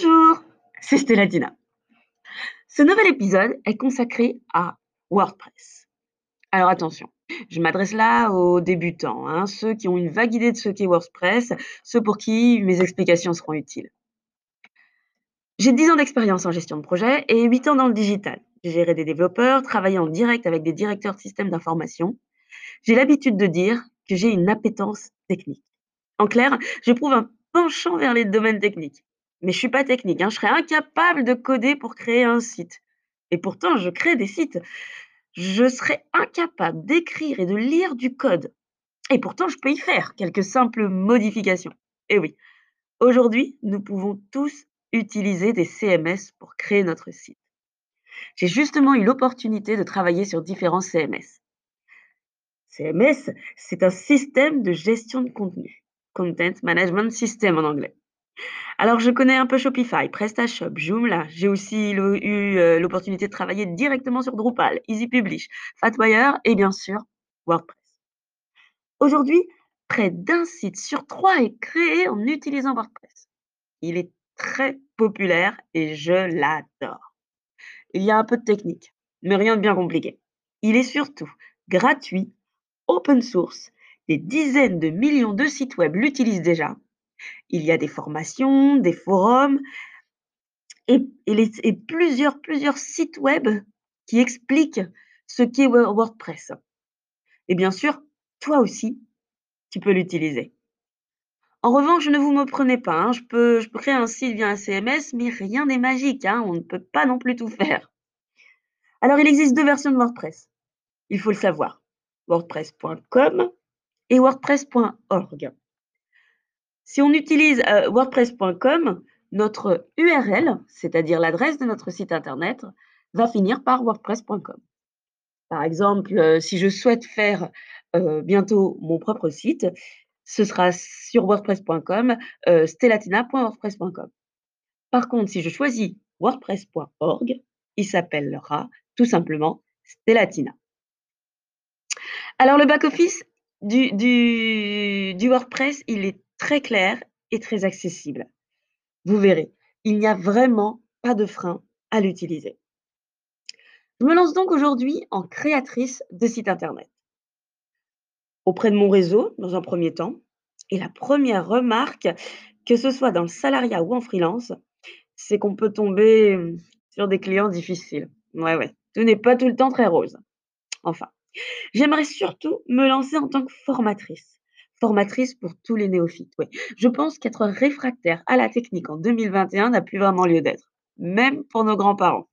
Bonjour, c'est Stellatina. Ce nouvel épisode est consacré à WordPress. Alors attention, je m'adresse là aux débutants, hein, ceux qui ont une vague idée de ce qu'est WordPress, ceux pour qui mes explications seront utiles. J'ai 10 ans d'expérience en gestion de projet et 8 ans dans le digital. J'ai géré des développeurs, travaillé en direct avec des directeurs de systèmes d'information. J'ai l'habitude de dire que j'ai une appétence technique. En clair, j'éprouve un penchant vers les domaines techniques. Mais je suis pas technique, hein, je serais incapable de coder pour créer un site. Et pourtant, je crée des sites. Je serais incapable d'écrire et de lire du code. Et pourtant, je peux y faire quelques simples modifications. Et oui, aujourd'hui, nous pouvons tous utiliser des CMS pour créer notre site. J'ai justement eu l'opportunité de travailler sur différents CMS. CMS, c'est un système de gestion de contenu. Content Management System en anglais. Alors, je connais un peu Shopify, PrestaShop, Joomla. J'ai aussi eu euh, l'opportunité de travailler directement sur Drupal, Easy Publish, Fatwire et bien sûr WordPress. Aujourd'hui, près d'un site sur trois est créé en utilisant WordPress. Il est très populaire et je l'adore. Il y a un peu de technique, mais rien de bien compliqué. Il est surtout gratuit, open source, des dizaines de millions de sites web l'utilisent déjà il y a des formations, des forums et, plusieurs, sites web qui expliquent ce qu'est WordPress. Et bien sûr, toi aussi, tu peux l'utiliser. En revanche, ne vous me prenez pas, hein, je, peux, je peux créer un site via un CMS, mais rien n'est magique, hein, on ne peut pas non plus tout faire. Alors, il existe deux versions de WordPress. Il faut le savoir. WordPress.com et WordPress.org. Si on utilise euh, WordPress.com, notre URL, c'est-à-dire l'adresse de notre site internet, va finir par WordPress.com. Par exemple, euh, si je souhaite faire euh, bientôt mon propre site, ce sera sur WordPress.com, stellatina.wordpress.com. Par contre, si je choisis WordPress.org, il s'appellera tout simplement Stellatina. Alors, le back-office du, du WordPress, il est très clair et très accessible. Vous verrez, il n'y a vraiment pas de frein à l'utiliser. Je me lance donc aujourd'hui en créatrice de site internet. Auprès de mon réseau, dans un premier temps, et la première remarque, que ce soit dans le salariat ou en freelance, c'est qu'on peut tomber sur des clients difficiles. Ouais, ouais, tout n'est pas tout le temps très rose. Enfin, j'aimerais surtout me lancer en tant que formatrice formatrice pour tous les néophytes. Je pense qu'être réfractaire à la technique en 2021 n'a plus vraiment lieu d'être, même pour nos grands-parents.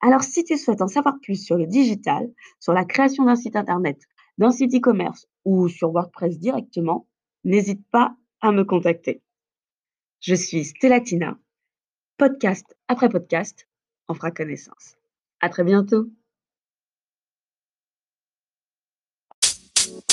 Alors, si tu souhaites en savoir plus sur le digital, sur la création d'un site internet, d'un site e-commerce ou sur WordPress directement, n'hésite pas à me contacter. Je suis Stellatina. Podcast après podcast, on fera connaissance. À très bientôt.